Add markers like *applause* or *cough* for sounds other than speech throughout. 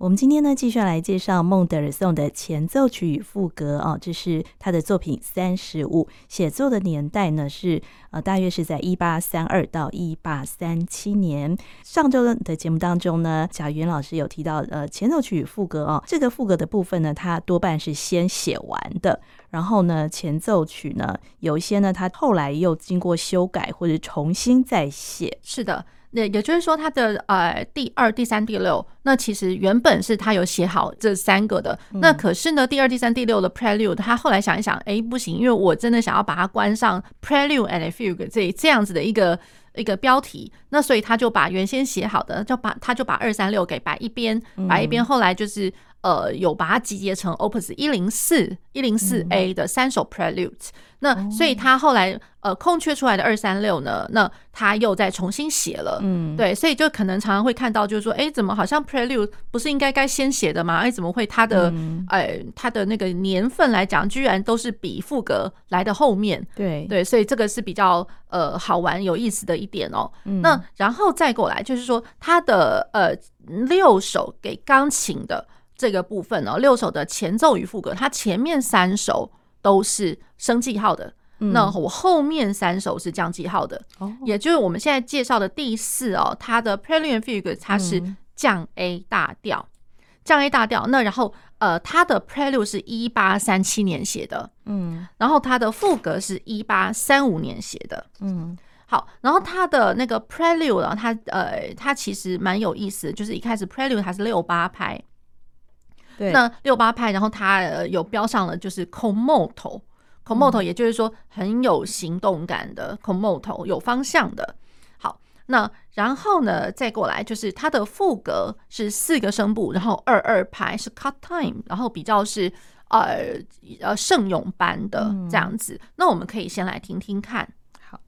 我们今天呢，继续来介绍孟德尔颂的前奏曲与赋格哦，这是他的作品三十五，写作的年代呢是呃，大约是在一八三二到一八三七年。上周的节目当中呢，贾云老师有提到呃，前奏曲与赋格哦，这个赋格的部分呢，他多半是先写完的，然后呢，前奏曲呢，有一些呢，他后来又经过修改或者重新再写。是的。那也就是说，他的呃第二、第三、第六，那其实原本是他有写好这三个的。那可是呢，第二、第三、第六的 Prelude，他后来想一想，哎，不行，因为我真的想要把它关上 Prelude and Fugue 这这样子的一个一个标题。那所以他就把原先写好的，就把他就把二三六给摆一边，摆一边。后来就是呃有把它集结成 Opus 一零四一零四 A 的三首 Prelude。那所以他后来呃空缺出来的二三六呢，那他又再重新写了，嗯，对，所以就可能常常会看到，就是说，哎，怎么好像 Prelude 不是应该该先写的吗？哎，怎么会他的哎他的那个年份来讲，居然都是比赋格来的后面？对对，所以这个是比较呃好玩有意思的一点哦。那然后再过来就是说，他的呃六首给钢琴的这个部分哦，六首的前奏与副歌，它前面三首。都是升记号的，那我后面三首是降记号的，嗯、也就是我们现在介绍的第四哦，它的 Prelude Fugue 它是降 A 大调，嗯、降 A 大调。那然后呃，它的 Prelude 是一八三七年写的，嗯，然后它的副歌是一八三五年写的，嗯，好，然后它的那个 Prelude 它呃，它其实蛮有意思的，就是一开始 Prelude 它是六八拍。对那六八拍，然后它有标上了，就是 con molto，con molto，也就是说很有行动感的 con molto，有方向的。好，那然后呢，再过来就是它的副格是四个声部，然后二二拍是 cut time，然后比较是呃呃圣咏般的这样子。嗯、那我们可以先来听听看。好。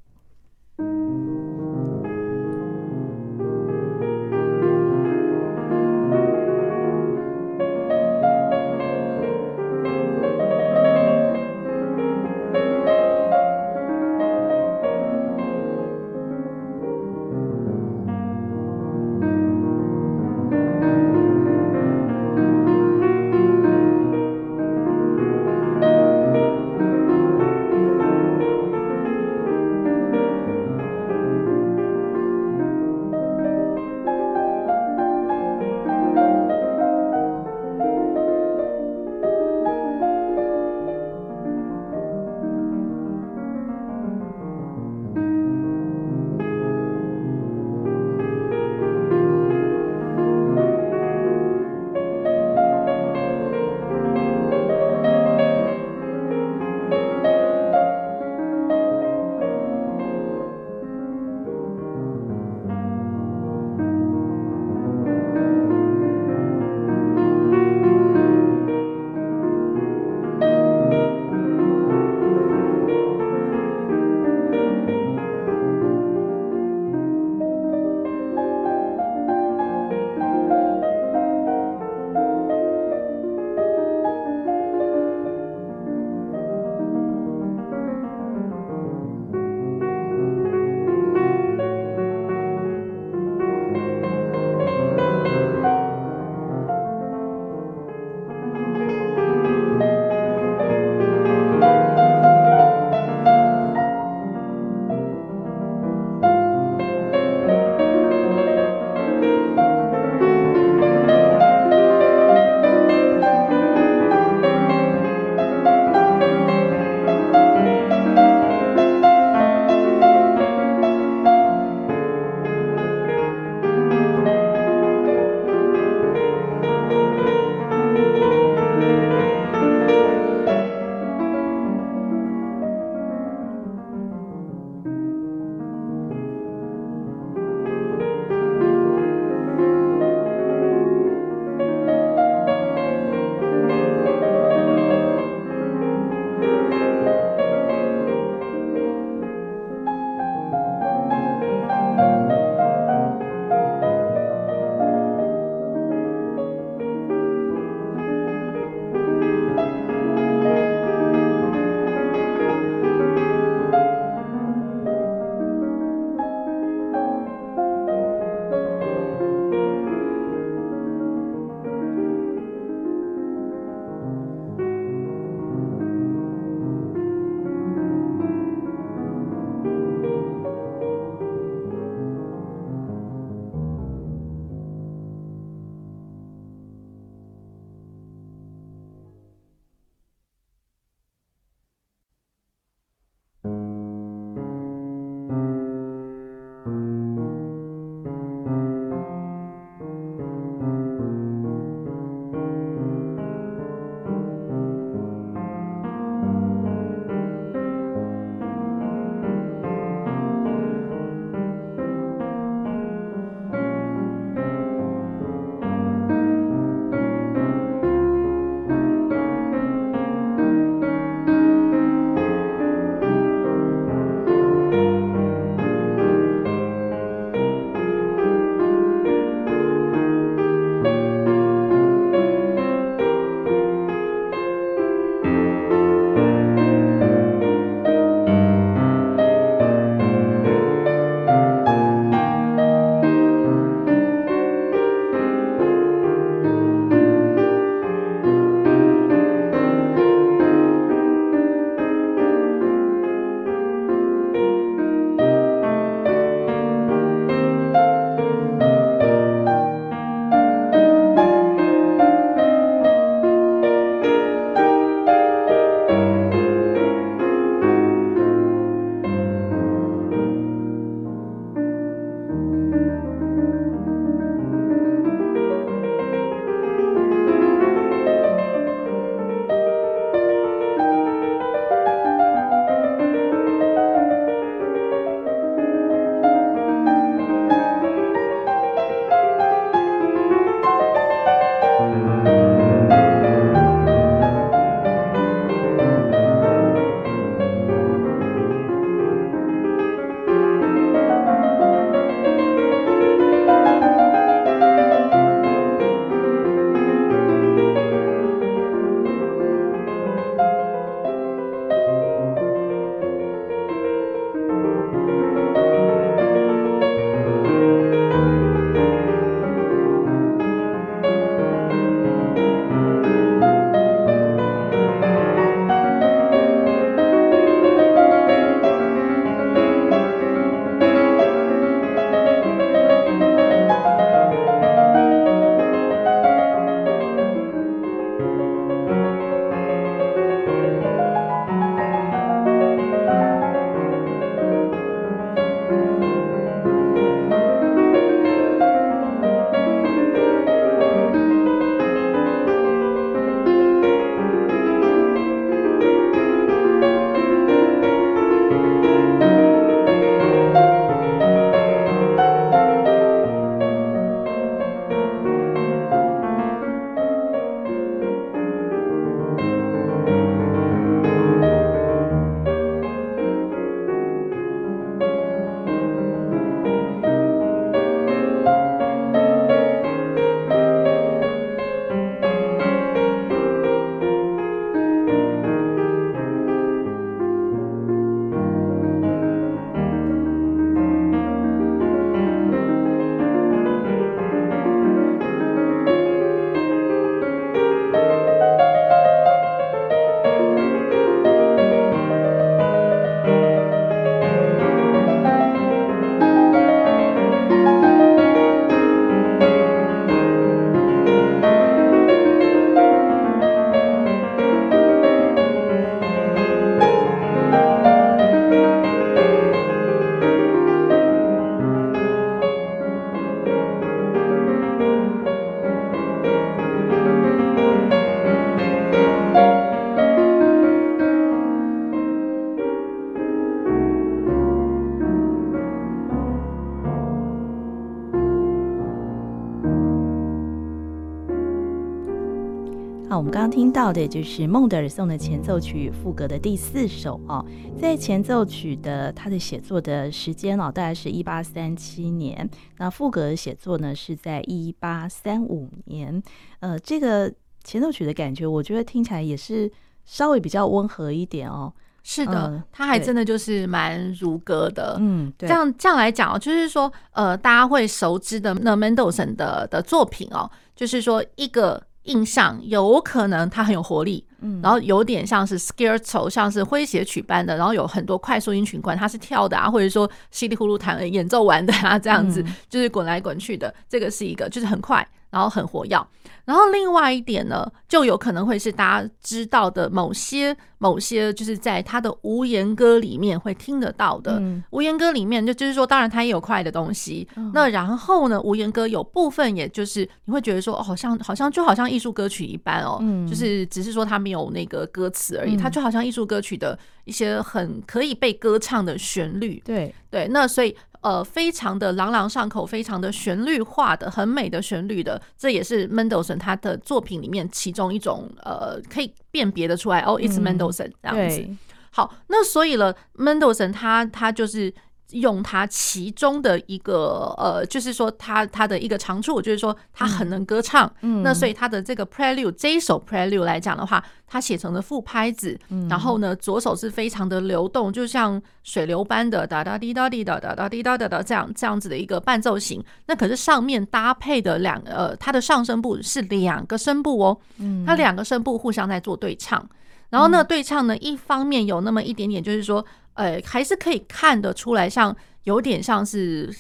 听到的就是孟德尔颂的前奏曲与赋格的第四首哦。在前奏曲的他的写作的时间哦，大概是一八三七年。那赋格的写作呢，是在一八三五年。呃，这个前奏曲的感觉，我觉得听起来也是稍微比较温和一点哦。是的，嗯、它还真的就是蛮如歌的。嗯，对。这样这样来讲哦，就是说，呃，大家会熟知的那 Mendelssohn 的的作品哦，就是说一个。印象有可能它很有活力，嗯，然后有点像是 Scherzo，像是诙谐曲般的，然后有很多快速音群管，它是跳的啊，或者说稀里呼噜弹演奏完的啊，这样子就是滚来滚去的，这个是一个就是很快。然后很活跃，然后另外一点呢，就有可能会是大家知道的某些某些，就是在他的无言歌里面会听得到的。嗯、无言歌里面就就是说，当然它也有快的东西。嗯、那然后呢，无言歌有部分也就是你会觉得说，哦，好像好像就好像艺术歌曲一般哦，嗯、就是只是说它没有那个歌词而已，嗯、它就好像艺术歌曲的一些很可以被歌唱的旋律。对对，那所以。呃，非常的朗朗上口，非常的旋律化的，很美的旋律的，这也是 Mendelssohn 他的作品里面其中一种呃，可以辨别的出来哦，It's Mendelssohn 这样子。好，那所以了，Mendelssohn 他他就是。用它其中的一个呃，就是说它它的一个长处，就是说它很能歌唱。嗯，那所以它的这个 Prelude 这一首 Prelude 来讲的话，它写成了副拍子，然后呢，左手是非常的流动，就像水流般的哒哒滴哒滴哒哒哒滴哒哒哒这样这样子的一个伴奏型。那可是上面搭配的两呃，它的上声部是两个声部哦，嗯它两个声部互相在做对唱，然后呢，对唱呢，一方面有那么一点点，就是说。呃，还是可以看得出来，像有点像是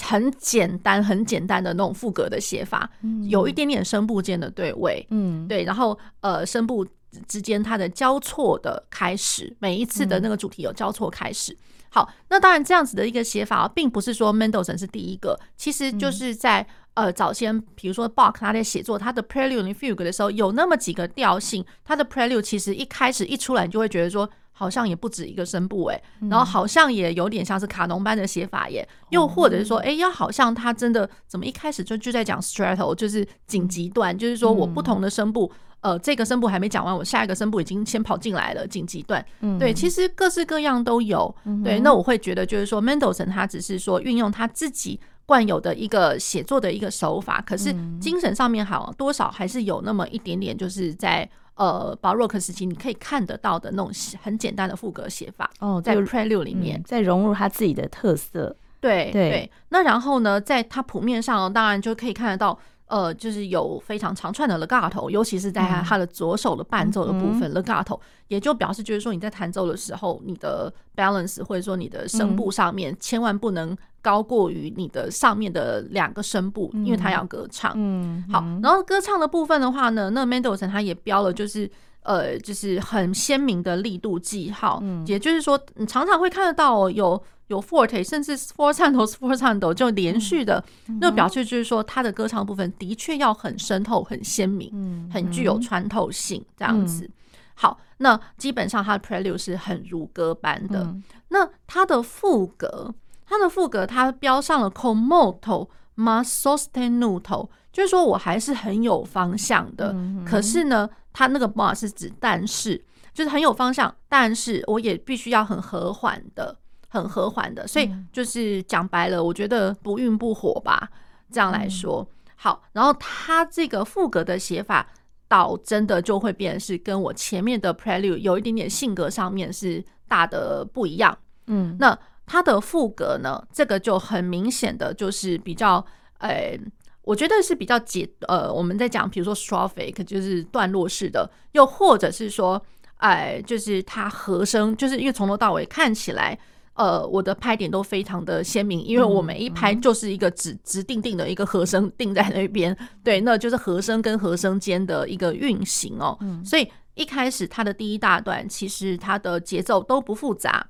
很简单、很简单的那种副格的写法，嗯、有一点点声部间的对位，嗯，对，然后呃，声部之间它的交错的开始，每一次的那个主题有交错开始。嗯、好，那当然这样子的一个写法，并不是说 Mendelssohn 是第一个，其实就是在、嗯、呃早先，比如说 Bach 他在写作他的 Prelude and Fugue 的时候，有那么几个调性，他的 Prelude 其实一开始一出来，你就会觉得说。好像也不止一个声部哎，然后好像也有点像是卡农般的写法耶，又或者是说，哎，要好像他真的怎么一开始就就在讲 stretto，就是紧急段，就是说我不同的声部，呃，这个声部还没讲完，我下一个声部已经先跑进来了，紧急段。对，其实各式各样都有。对，那我会觉得就是说，Mendelssohn 他只是说运用他自己惯有的一个写作的一个手法，可是精神上面好多少还是有那么一点点，就是在。呃，巴洛克时期你可以看得到的那种很简单的赋格写法哦，在 Prelude 里面，再、嗯、融入他自己的特色。对对，对，那然后呢，在它谱面上，当然就可以看得到。呃，就是有非常长串的 legato，尤其是在他他的左手的伴奏的部分、嗯、legato，也就表示就是说你在弹奏的时候，你的 balance 或者说你的声部上面千万不能高过于你的上面的两个声部，嗯、因为它要歌唱。嗯，好，然后歌唱的部分的话呢，那 Mendelssohn 他也标了就是呃，就是很鲜明的力度记号，嗯、也就是说你常常会看得到有。有 forte，甚至 sforzando sforzando 就连续的，那表示就是说，他的歌唱部分的确要很深透、很鲜明、很具有穿透性这样子。好，那基本上他的 prelude 是很如歌般的。那他的副格，他的副格，他标上了 con molto ma sostenuto，就是说我还是很有方向的。可是呢，他那个 ma 是指但是，就是很有方向，但是我也必须要很和缓的。很和缓的，所以就是讲白了，我觉得不愠不火吧。这样来说，好，然后他这个副格的写法，倒真的就会变成是跟我前面的 Prelude 有一点点性格上面是大的不一样。嗯，那他的副格呢，这个就很明显的就是比较，呃，我觉得是比较简，呃，我们在讲，比如说 strophic 就是段落式的，又或者是说，哎，就是它和声，就是因为从头到尾看起来。呃，我的拍点都非常的鲜明，因为我每一拍就是一个指指定定的一个和声定在那边，对，那就是和声跟和声间的一个运行哦。所以一开始它的第一大段其实它的节奏都不复杂，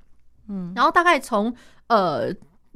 嗯，然后大概从呃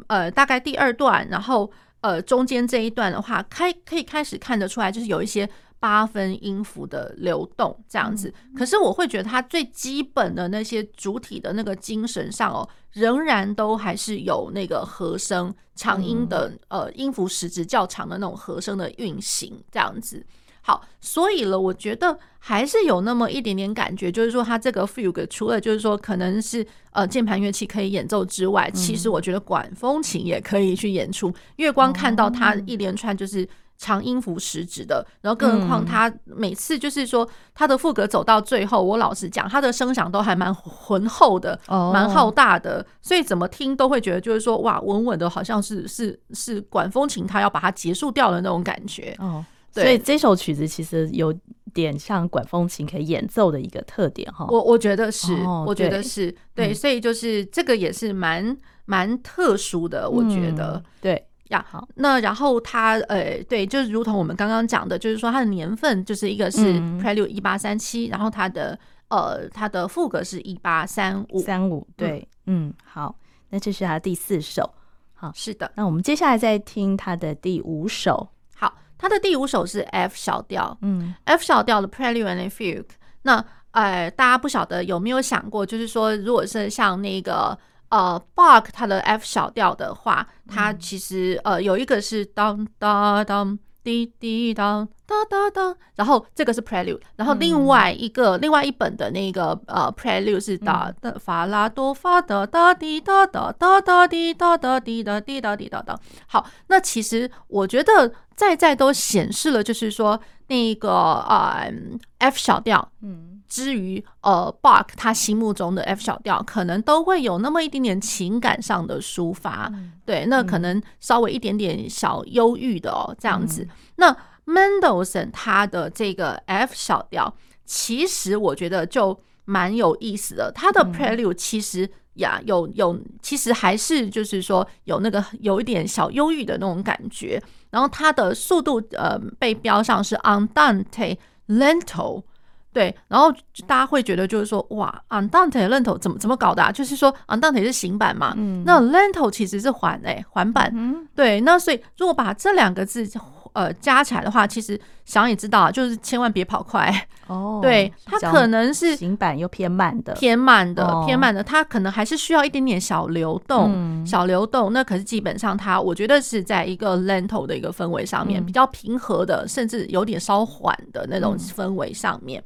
呃大概第二段，然后呃中间这一段的话，开可以开始看得出来，就是有一些。八分音符的流动这样子，可是我会觉得它最基本的那些主体的那个精神上哦，仍然都还是有那个和声长音的呃音符时值较长的那种和声的运行这样子。好，所以了，我觉得还是有那么一点点感觉，就是说它这个 fugue 除了就是说可能是呃键盘乐器可以演奏之外，其实我觉得管风琴也可以去演出，月光看到它一连串就是。长音符实指的，然后更何况他每次就是说他的副歌走到最后，我老实讲，他的声响都还蛮浑厚的，蛮浩大的，所以怎么听都会觉得就是说哇，稳稳的，好像是是是管风琴，他要把它结束掉的那种感觉。哦，对，所以这首曲子其实有点像管风琴可以演奏的一个特点哈。我我觉得是，我觉得是对，所以就是这个也是蛮蛮特殊的，我觉得对。呀，好，那然后它呃，对，就是如同我们刚刚讲的，就是说它的年份就是一个是 Prelude 一八三七，然后它的呃它的副歌是一八三五。三五，对，嗯，好，那这是它第四首，好，是的，那我们接下来再听它的第五首，好，它的第五首是 F 小调，嗯，F 小调的 Prelude and Fugue，那呃，大家不晓得有没有想过，就是说如果是像那个。呃，Bach 它的 F 小调的话，它其实呃有一个是当当当滴滴当当当当，然后这个是 Prelude，然后另外一个另外一本的那个呃 Prelude 是哒的法拉多发的哒滴哒哒哒哒滴哒哒滴哒滴哒滴哒哒。好，那其实我觉得在在都显示了，就是说那个呃 F 小调，嗯。至于呃，Bach 他心目中的 F 小调，可能都会有那么一点点情感上的抒发，嗯、对，那可能稍微一点点小忧郁的哦，这样子。嗯、那 Mendelssohn 他的这个 F 小调，其实我觉得就蛮有意思的。他的 Prelude 其实呀，有有，其实还是就是说有那个有一点小忧郁的那种感觉。然后它的速度呃被标上是 Andante Lento。对，然后大家会觉得就是说，哇，Andante lento 怎么怎么搞的啊？就是说，Andante 是行板嘛，嗯、那 lento 其实是缓哎，缓板。嗯、对，那所以如果把这两个字呃加起来的话，其实想也知道，就是千万别跑快哦。对，它可能是行板又偏慢的，偏慢的，偏慢的，它可能还是需要一点点小流动，嗯、小流动。那可是基本上它，我觉得是在一个 lento 的一个氛围上面，嗯、比较平和的，甚至有点稍缓的那种氛围上面。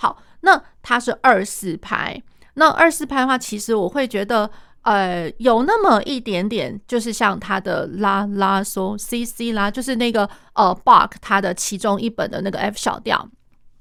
好，那它是二四拍。那二四拍的话，其实我会觉得，呃，有那么一点点，就是像它的拉拉嗦 C C 啦，就是那个呃，Bach 它的其中一本的那个 F 小调，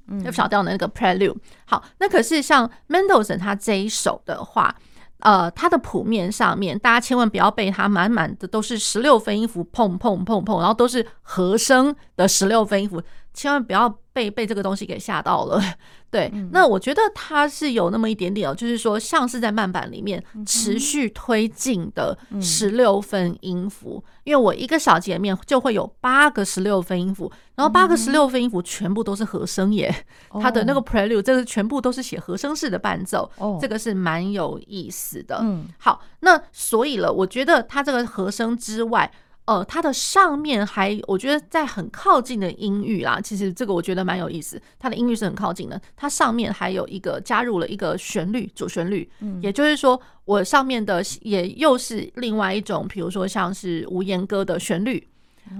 嗯，F 小调的那个 Prelude。好，那可是像 Mendelssohn 他这一首的话，呃，它的谱面上面，大家千万不要被它满满的都是十六分音符，砰砰砰砰，然后都是和声的十六分音符，千万不要。被被这个东西给吓到了，*laughs* 对，嗯、那我觉得它是有那么一点点哦，就是说像是在慢板里面持续推进的十六分音符，嗯、因为我一个小节里面就会有八个十六分音符，然后八个十六分音符全部都是和声耶，嗯、它的那个 prelude 这个全部都是写和声式的伴奏，哦、这个是蛮有意思的。嗯，好，那所以了，我觉得它这个和声之外。呃，它的上面还，我觉得在很靠近的音域啦，其实这个我觉得蛮有意思。它的音域是很靠近的，它上面还有一个加入了一个旋律，主旋律，嗯，也就是说，我上面的也又是另外一种，比如说像是无言歌的旋律。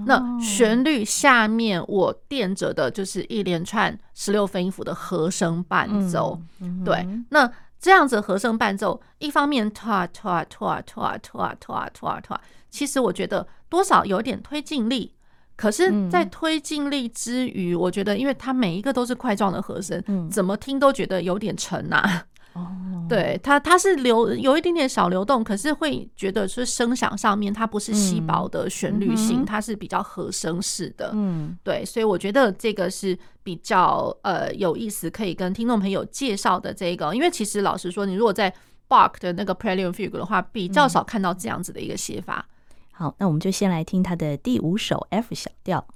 那旋律下面我垫着的就是一连串十六分音符的和声伴奏，对，那这样子和声伴奏，一方面拖拖拖拖拖拖拖拖，其实我觉得。多少有点推进力，可是，在推进力之余，嗯、我觉得，因为它每一个都是块状的和声，嗯、怎么听都觉得有点沉呐、啊。哦，对，它它是流有一点点小流动，可是会觉得是声响上面它不是细薄的旋律性，嗯、它是比较和声式的。嗯，对，所以我觉得这个是比较呃有意思，可以跟听众朋友介绍的这个。因为其实老实说，你如果在 Bach 的那个 Prelude Fugue 的话，比较少看到这样子的一个写法。好，那我们就先来听他的第五首 F 小调。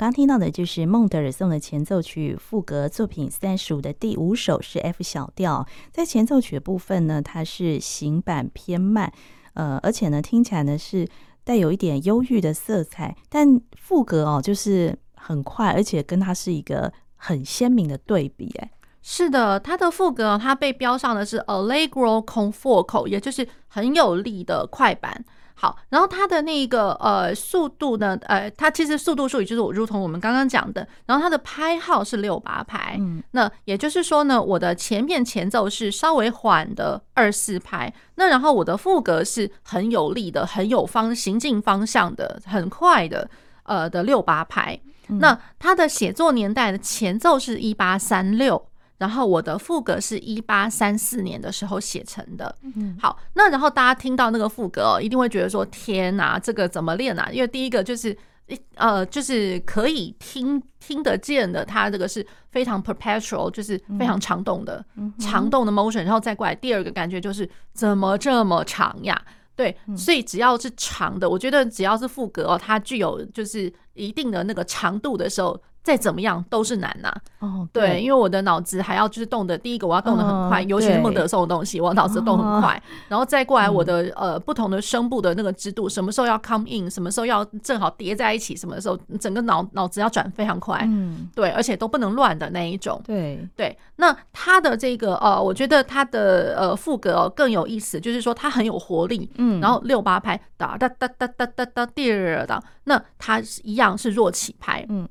刚听到的就是孟德尔颂的前奏曲赋格作品三十五的第五首是 F 小调，在前奏曲的部分呢，它是行板偏慢，呃，而且呢听起来呢是带有一点忧郁的色彩，但赋格哦就是很快，而且跟它是一个很鲜明的对比，哎。是的，它的赋格它被标上的是 Allegro Con Foco，也就是很有力的快板。好，然后它的那个呃速度呢，呃，它其实速度数也就是我如同我们刚刚讲的，然后它的拍号是六八拍。嗯，那也就是说呢，我的前面前奏是稍微缓的二四拍，那然后我的副歌是很有力的、很有方行进方向的、很快的，呃的六八拍。那它的写作年代的前奏是一八三六。然后我的副歌是一八三四年的时候写成的。嗯，好，那然后大家听到那个副歌哦，一定会觉得说：“天哪，这个怎么练啊？”因为第一个就是一呃，就是可以听听得见的，它这个是非常 perpetual，就是非常长动的、嗯、长动的 motion。然后再过来第二个感觉就是怎么这么长呀？对，所以只要是长的，我觉得只要是副歌哦，它具有就是一定的那个长度的时候。再怎么样都是难呐、啊。哦，对，因为我的脑子还要就是动的，第一个我要动的很快，尤其是孟德尔颂的东西，我脑子动很快，然后再过来我的呃不同的声部的那个制度，什么时候要 come in，什么时候要正好叠在一起，什么时候整个脑脑子要转非常快，嗯，对，而且都不能乱的那一种，对。对。那他的这个呃，我觉得他的呃副格更有意思，就是说他很有活力，嗯，然后六八拍哒哒哒哒哒哒哒第二档，那他一样是弱起拍，嗯。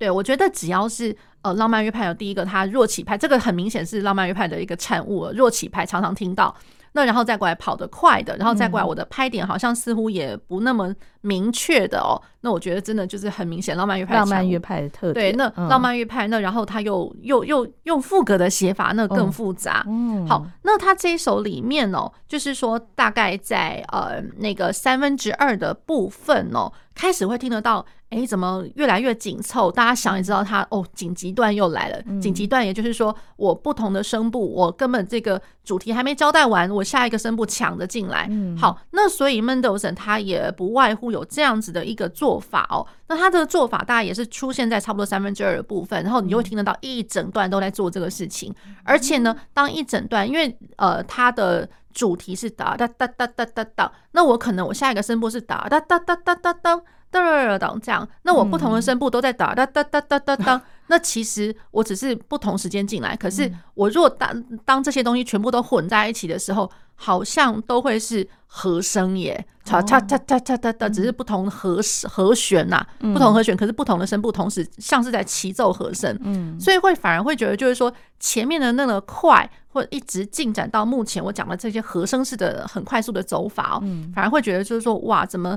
对，我觉得只要是呃浪漫乐派有第一个，它弱起拍，这个很明显是浪漫乐派的一个产物。弱起拍常常听到，那然后再过来跑得快的，然后再过来我的拍点好像似乎也不那么明确的哦。那我觉得真的就是很明显浪漫乐派浪漫乐派的特点。对，那浪漫乐派，那然后他又又又用副格的写法，那更复杂。嗯，好，那他这一首里面哦，就是说大概在呃那个三分之二的部分哦，开始会听得到。哎，怎么越来越紧凑？大家想也知道它，它哦，紧急段又来了。紧急段，也就是说，我不同的声部，我根本这个主题还没交代完，我下一个声部抢着进来。好，那所以 Mendelssohn 他也不外乎有这样子的一个做法哦。那他的做法大概也是出现在差不多三分之二的部分，然后你就会听得到一整段都在做这个事情。而且呢，当一整段，因为呃，它的主题是哒哒哒哒哒哒哒，那我可能我下一个声波是哒哒哒哒哒哒哒。哒哒这样，那我不同的声部都在哒哒哒哒哒哒哒。那其实我只是不同时间进来，可是我如果当当这些东西全部都混在一起的时候，好像都会是和声耶，哒哒哒哒哒哒哒，只是不同和和弦呐，不同和弦，可是不同的声部同时像是在齐奏和声，嗯，所以会反而会觉得就是说前面的那个快，或一直进展到目前我讲的这些和声式的很快速的走法哦，反而会觉得就是说哇，怎么？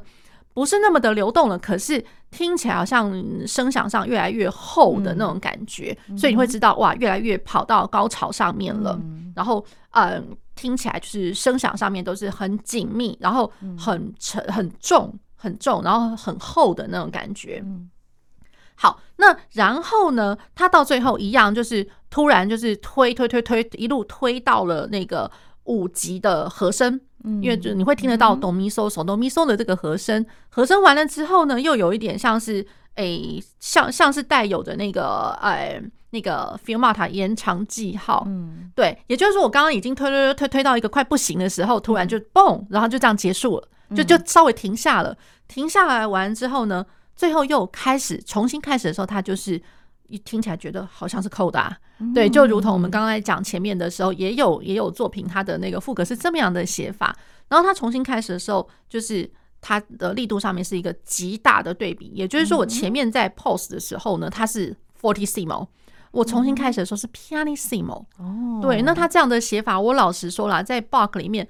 不是那么的流动了，可是听起来好像声响上越来越厚的那种感觉，嗯、所以你会知道哇，越来越跑到高潮上面了。嗯、然后，嗯、呃，听起来就是声响上面都是很紧密，然后很沉、很重、很重，然后很厚的那种感觉。好，那然后呢，他到最后一样，就是突然就是推推推推，一路推到了那个五级的和声。因为就你会听得到哆咪嗦嗦哆咪嗦的这个和声，和声完了之后呢，又有一点像是诶、欸，像像是带有的那个诶、欸、那个 Fermata 延长记号，嗯，对，也就是说我刚刚已经推推推推到一个快不行的时候，突然就嘣，然后就这样结束了，就就稍微停下了，停下来完之后呢，最后又开始重新开始的时候，它就是。一听起来觉得好像是扣的，啊，对，就如同我们刚刚在讲前面的时候，也有也有作品，它的那个副歌是这么样的写法。然后它重新开始的时候，就是它的力度上面是一个极大的对比。也就是说，我前面在 pause 的时候呢，它是 fortissimo，我重新开始的时候是 pianissimo。哦，对，那它这样的写法，我老实说了，在 Bach 里面。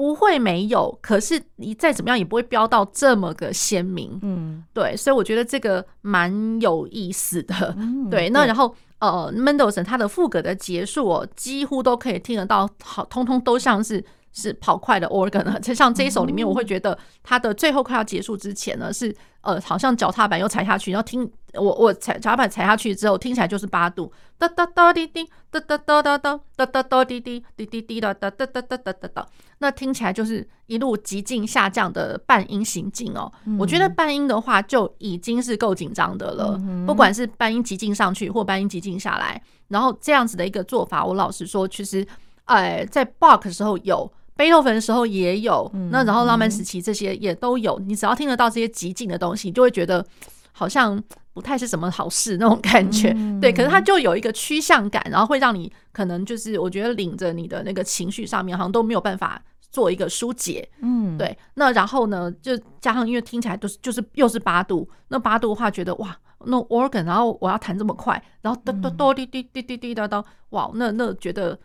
不会没有，可是你再怎么样也不会飙到这么个鲜明，嗯，对，所以我觉得这个蛮有意思的，嗯、对。那然后呃，Mendelssohn 他的副歌的结束哦，几乎都可以听得到，好，通通都像是是跑快的 organ 呢。就像这一首里面，我会觉得它的最后快要结束之前呢，是呃，好像脚踏板又踩下去，然后听我我踩脚踏板踩下去之后，听起来就是八度，哒哒哒滴滴，哒哒哒哒哒，哒哒哒滴滴，滴滴滴哒哒哒哒哒哒哒哒，那听起来就是一路急进下降的半音行进哦。我觉得半音的话就已经是够紧张的了，不管是半音急进上去或半音急进下来，然后这样子的一个做法，我老实说，其实。哎，在 Bach 的时候有，贝多芬的时候也有，嗯、那然后浪漫时期这些也都有。你只要听得到这些极尽的东西，你就会觉得好像不太是什么好事那种感觉。嗯、对，可是它就有一个趋向感，然后会让你可能就是我觉得领着你的那个情绪上面好像都没有办法做一个疏解。嗯，对。那然后呢，就加上因为听起来都是就是又是八度，那八度的话觉得哇，那 organ，然后我要弹这么快，然后哆哆哆滴滴滴滴滴哒哒，哇，那那觉得。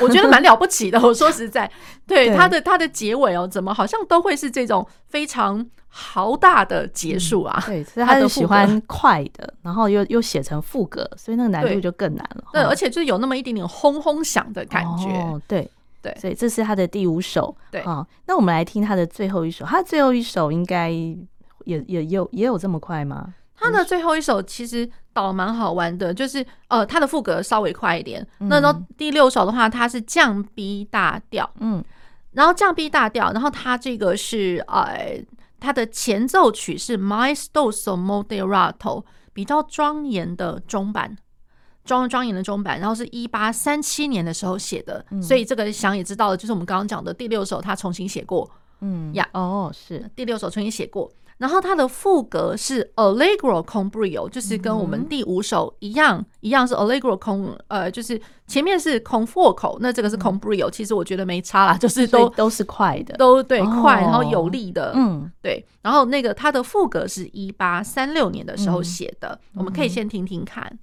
我觉得蛮了不起的。*laughs* 我说实在，对他的他的结尾哦，怎么好像都会是这种非常豪大的结束啊？对，*laughs* 所以他是喜欢快的，然后又又写成副歌，所以那个难度就更难了。对，而且就有那么一点点轰轰响的感觉。哦，对对，所以这是他的第五首。对啊，那我们来听他的最后一首，他的最后一首应该也也有也有这么快吗？他的最后一首其实倒蛮好玩的，就是呃，他的副歌稍微快一点。嗯、那然后第六首的话，它是降 B 大调，嗯，然后降 B 大调，然后它这个是呃，它的前奏曲是 Maestoso Moderato，比较庄严的中版，庄庄严的中版，然后是一八三七年的时候写的，嗯、所以这个想也知道了，就是我们刚刚讲的第六首，他重新写过，嗯呀，哦，是第六首重新写过。然后它的副歌是 Allegro con brio，就是跟我们第五首一样，嗯、一样是 Allegro con，呃，就是前面是 con forte，那这个是 con brio，其实我觉得没差啦，*laughs* 就是都都是快的，都对、哦、快，然后有力的，嗯，对。然后那个它的副歌是一八三六年的时候写的，嗯、我们可以先听听看。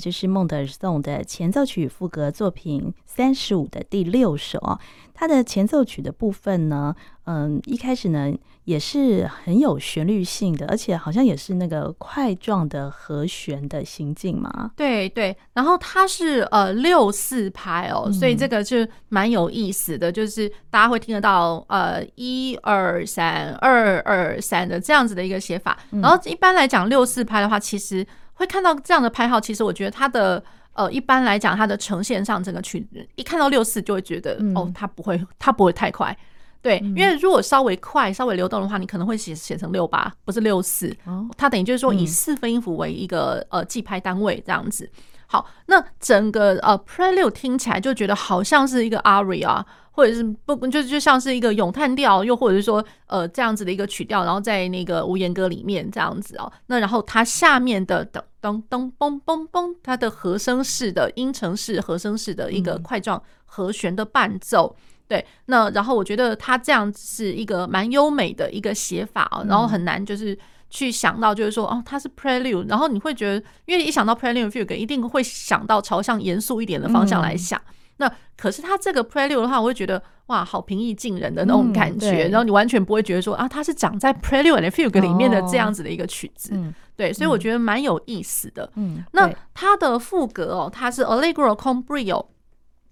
就是孟德尔颂的前奏曲赋格作品三十五的第六首哦。它的前奏曲的部分呢，嗯，一开始呢也是很有旋律性的，而且好像也是那个块状的和弦的行进嘛。对对，然后它是呃六四拍哦，嗯、所以这个就蛮有意思的，就是大家会听得到呃一二三二二三的这样子的一个写法。然后一般来讲六四拍的话，其实会看到这样的拍号，其实我觉得它的。呃，一般来讲，它的呈现上，整个曲子一看到六四就会觉得，嗯、哦，它不会，它不会太快，对，嗯、因为如果稍微快、稍微流动的话，你可能会写写成六八，不是六四。哦，它等于就是说以四分音符为一个呃记拍单位这样子。好，那整个呃 Prelude 听起来就觉得好像是一个 aria。或者是不就就像是一个咏叹调，又或者是说呃这样子的一个曲调，然后在那个无言歌里面这样子哦。那然后它下面的噔噔噔嘣嘣嘣，它的和声式的音程式和声式的一个块状和弦的伴奏，对。那然后我觉得它这样子是一个蛮优美的一个写法哦，然后很难就是去想到就是说哦它是 Prelude，然后你会觉得，因为一想到 Prelude Fugue，一定会想到朝向严肃一点的方向来想。那可是他这个 Prelude 的话，我会觉得哇，好平易近人的那种感觉，嗯、然后你完全不会觉得说啊，它是长在 Prelude and Fugue 里面的这样子的一个曲子，对，所以我觉得蛮有意思的。嗯，那它的副歌哦，它是 Allegro con brio，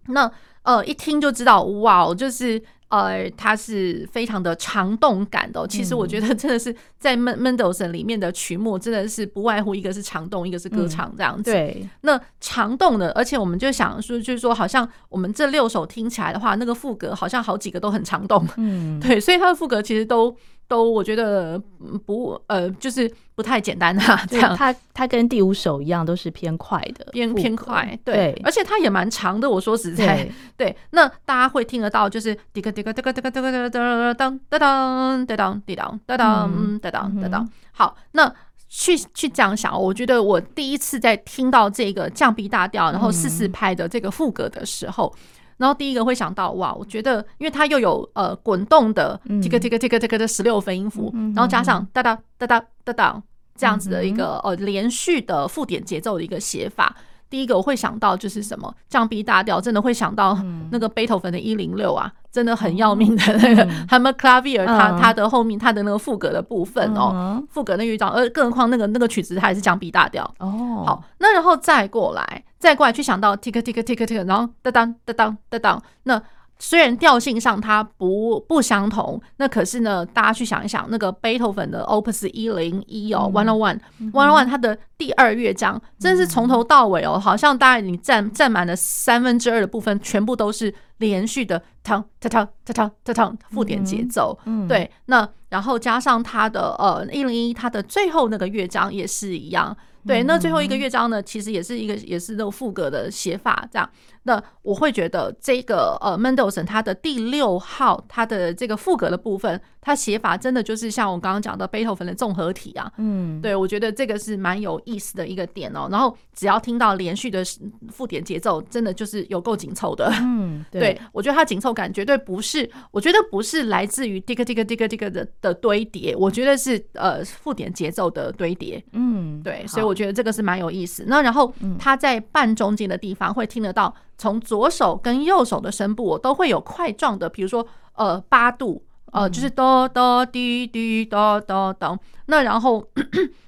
那呃一听就知道哇，就是。呃，它是非常的长动感的。其实我觉得真的是在 Mendelssohn 里面的曲目，真的是不外乎一个是长动，一个是歌唱这样子。对，那长动的，而且我们就想说，就是说，好像我们这六首听起来的话，那个副歌好像好几个都很长动。嗯，对，所以它的副歌其实都。都我觉得不呃，就是不太简单啊。这样，它它跟第五首一样，都是偏快的，偏偏快。对，而且它也蛮长的。我说实在，对。那大家会听得到，就是滴个滴个滴个滴个滴个哒哒哒哒哒哒哒滴当哒当哒当哒当。好，那去去这样想，我觉得我第一次在听到这个降 B 大调，然后四四拍的这个副歌的时候。然后第一个会想到哇，我觉得因为它又有呃滚动的这个这个这个这个的十六分音符，然后加上哒哒哒哒哒哒这样子的一个呃连续的附点节奏的一个写法。第一个我会想到就是什么降 B 大调，真的会想到那个贝多芬的一零六啊，真的很要命的那个 *laughs* Hammer Clavier，它它的后面它的那个副歌的部分哦，副歌那乐章，而更何况那个那个曲子它也是降 B 大调。哦。好，那然后再过来，再过来去想到 tick tick tick tick，然后哒当哒当哒当那。虽然调性上它不不相同，那可是呢，大家去想一想，那个贝多芬的 Opus 一零一哦，One on One，One on One，它的第二乐章真是从头到尾哦，好像大概你占占满了三分之二的部分，全部都是连续的哒哒哒哒哒哒哒附点节奏。对，那然后加上它的呃一零一，它的最后那个乐章也是一样。对，那最后一个乐章呢，其实也是一个也是那种副歌的写法，这样。那我会觉得这个呃，Mendelssohn 他的第六号，他的这个副格的部分，他写法真的就是像我刚刚讲的贝多芬的综合体啊。嗯，对，我觉得这个是蛮有意思的一个点哦。然后只要听到连续的附点节奏，真的就是有够紧凑的。嗯，*laughs* 对，对我觉得它紧凑感绝对不是，我觉得不是来自于 tick tick tick tick 的的堆叠，我觉得是呃附点节奏的堆叠。嗯，对，所以我觉得这个是蛮有意思。那然后他在半中间的地方会听得到。从左手跟右手的声部，我都会有块状的，比如说呃八度，呃就是哆哆滴滴哆哆哆。那然后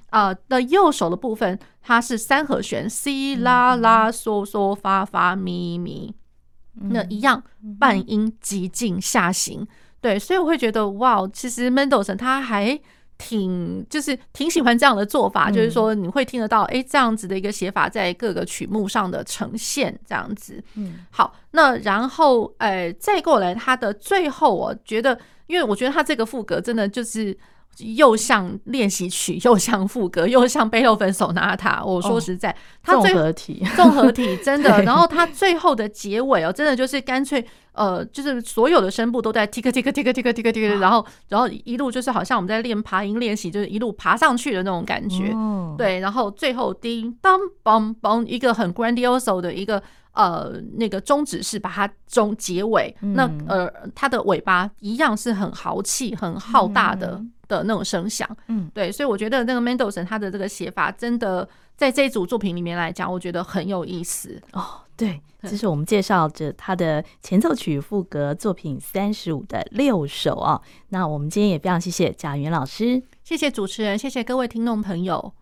啊、*clears throat* 呃、的右手的部分，它是三和弦，C 啦啦嗦嗦发发咪咪，那一样半音急进下行。对，所以我会觉得哇，其实 Mendelssohn 他还。挺就是挺喜欢这样的做法，就是说你会听得到，哎，这样子的一个写法在各个曲目上的呈现，这样子。嗯，好，那然后，哎，再过来它的最后，我觉得，因为我觉得它这个副歌真的就是。又像练习曲，又像副歌，又像贝多芬手拿塔。我说实在，它综合体，综合体真的。然后它最后的结尾哦，真的就是干脆呃，就是所有的声部都在 tick tick tick tick tick tick，然后然后一路就是好像我们在练爬音练习，就是一路爬上去的那种感觉。对，然后最后叮当梆梆，一个很 grandioso 的一个呃那个终止是把它中结尾，嗯、那呃它的尾巴一样是很豪气、很浩大的、嗯、的那种声响。嗯，对，所以我觉得那个 Mendelssohn 他的这个写法真的在这一组作品里面来讲，我觉得很有意思哦。对，这是我们介绍着他的前奏曲赋格作品三十五的六首啊。那我们今天也非常谢谢贾云老师，谢谢主持人，谢谢各位听众朋友。